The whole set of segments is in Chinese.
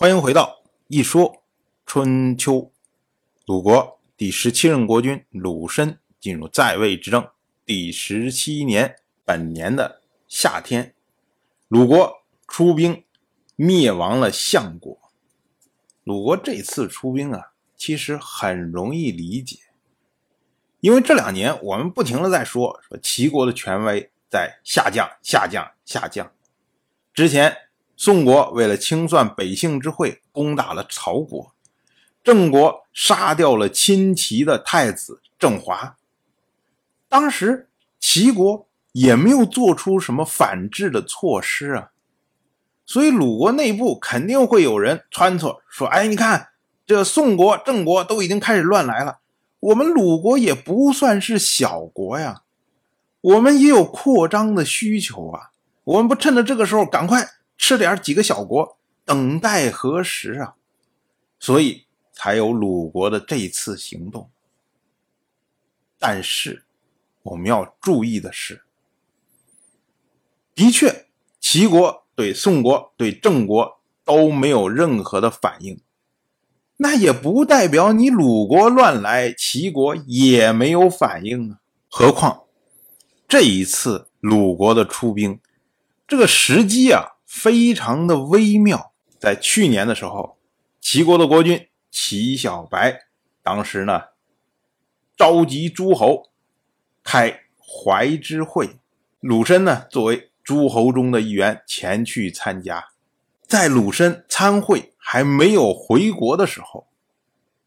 欢迎回到一说春秋。鲁国第十七任国君鲁申进入在位执政第十七年，本年的夏天，鲁国出兵灭亡了相国。鲁国这次出兵啊，其实很容易理解，因为这两年我们不停的在说说齐国的权威在下降、下降、下降。之前。宋国为了清算北姓之会，攻打了曹国；郑国杀掉了亲齐的太子郑华。当时齐国也没有做出什么反制的措施啊，所以鲁国内部肯定会有人撺掇，说：“哎，你看这宋国、郑国都已经开始乱来了，我们鲁国也不算是小国呀，我们也有扩张的需求啊，我们不趁着这个时候赶快。”吃点几个小国，等待何时啊？所以才有鲁国的这次行动。但是我们要注意的是，的确，齐国对宋国、对郑国都没有任何的反应，那也不代表你鲁国乱来，齐国也没有反应啊。何况这一次鲁国的出兵，这个时机啊。非常的微妙，在去年的时候，齐国的国君齐小白，当时呢召集诸侯开怀之会，鲁申呢作为诸侯中的一员前去参加，在鲁申参会还没有回国的时候，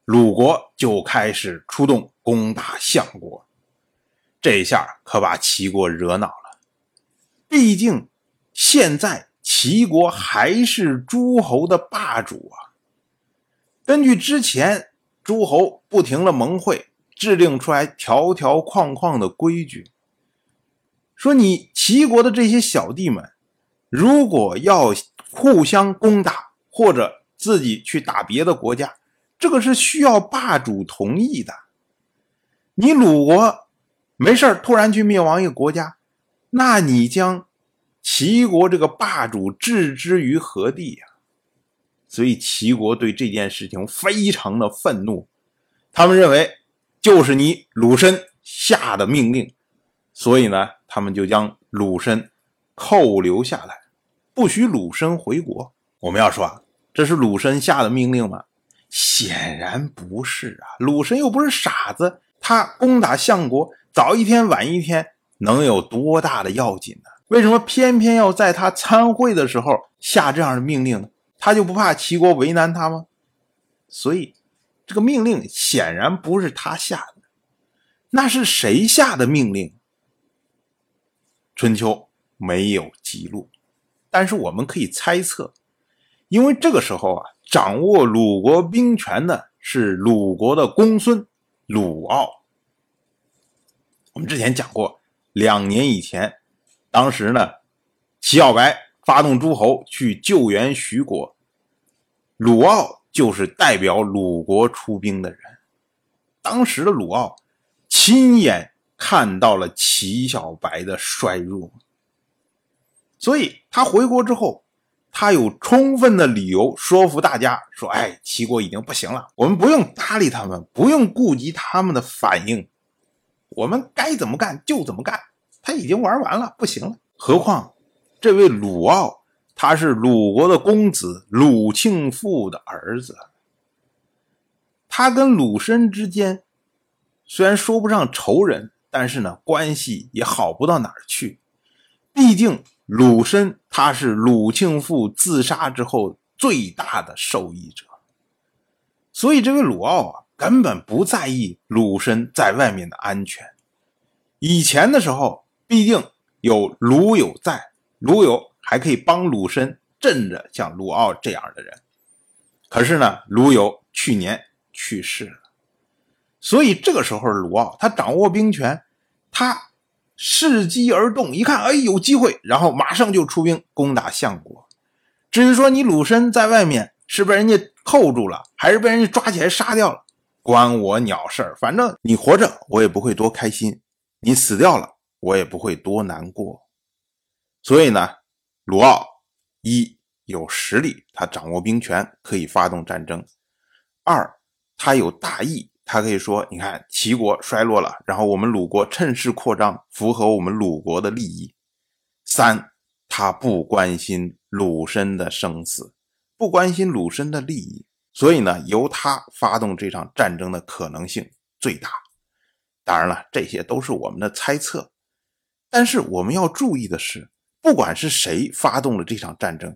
鲁国就开始出动攻打相国，这下可把齐国惹恼了，毕竟现在。齐国还是诸侯的霸主啊！根据之前诸侯不停的盟会，制定出来条条框框的规矩，说你齐国的这些小弟们，如果要互相攻打，或者自己去打别的国家，这个是需要霸主同意的。你鲁国没事突然去灭亡一个国家，那你将。齐国这个霸主置之于何地呀？所以齐国对这件事情非常的愤怒，他们认为就是你鲁申下的命令，所以呢，他们就将鲁申扣留下来，不许鲁申回国。我们要说啊，这是鲁申下的命令吗？显然不是啊，鲁申又不是傻子，他攻打相国，早一天晚一天，能有多大的要紧呢？为什么偏偏要在他参会的时候下这样的命令呢？他就不怕齐国为难他吗？所以，这个命令显然不是他下的，那是谁下的命令？春秋没有记录，但是我们可以猜测，因为这个时候啊，掌握鲁国兵权的是鲁国的公孙鲁傲。我们之前讲过，两年以前。当时呢，齐小白发动诸侯去救援徐国，鲁傲就是代表鲁国出兵的人。当时的鲁傲亲眼看到了齐小白的衰弱，所以他回国之后，他有充分的理由说服大家说：“哎，齐国已经不行了，我们不用搭理他们，不用顾及他们的反应，我们该怎么干就怎么干。”他已经玩完了，不行了。何况这位鲁傲，他是鲁国的公子鲁庆父的儿子。他跟鲁申之间虽然说不上仇人，但是呢，关系也好不到哪儿去。毕竟鲁申他是鲁庆父自杀之后最大的受益者，所以这位鲁傲啊，根本不在意鲁申在外面的安全。以前的时候。毕竟有鲁友在，鲁友还可以帮鲁申镇着像鲁傲这样的人。可是呢，鲁友去年去世了，所以这个时候鲁傲他掌握兵权，他伺机而动，一看，哎，有机会，然后马上就出兵攻打相国。至于说你鲁申在外面是被人家扣住了，还是被人家抓起来杀掉了，关我鸟事儿。反正你活着，我也不会多开心；你死掉了。我也不会多难过，所以呢，鲁奥一有实力，他掌握兵权，可以发动战争；二，他有大义，他可以说：你看齐国衰落了，然后我们鲁国趁势扩张，符合我们鲁国的利益；三，他不关心鲁申的生死，不关心鲁申的利益，所以呢，由他发动这场战争的可能性最大。当然了，这些都是我们的猜测，但是我们要注意的是，不管是谁发动了这场战争，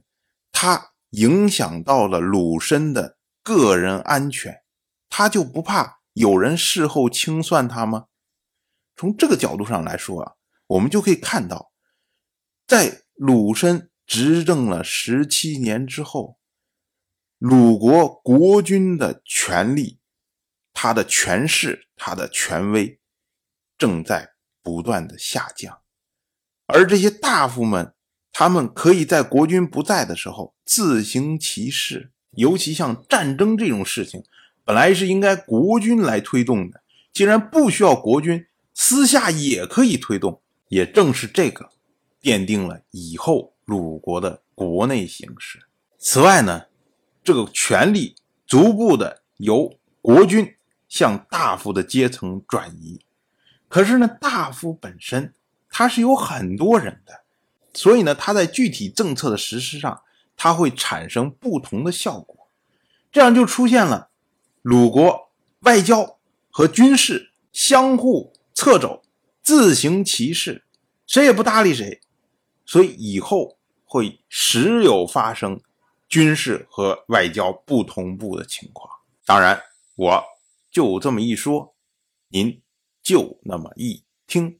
他影响到了鲁申的个人安全，他就不怕有人事后清算他吗？从这个角度上来说啊，我们就可以看到，在鲁申执政了十七年之后，鲁国国君的权力。他的权势，他的权威正在不断的下降，而这些大夫们，他们可以在国君不在的时候自行其事。尤其像战争这种事情，本来是应该国君来推动的，既然不需要国君，私下也可以推动。也正是这个，奠定了以后鲁国的国内形势。此外呢，这个权力逐步的由国君。向大夫的阶层转移，可是呢，大夫本身他是有很多人的，所以呢，他在具体政策的实施上，他会产生不同的效果，这样就出现了鲁国外交和军事相互掣肘，自行其事，谁也不搭理谁，所以以后会时有发生军事和外交不同步的情况。当然，我。就这么一说，您就那么一听，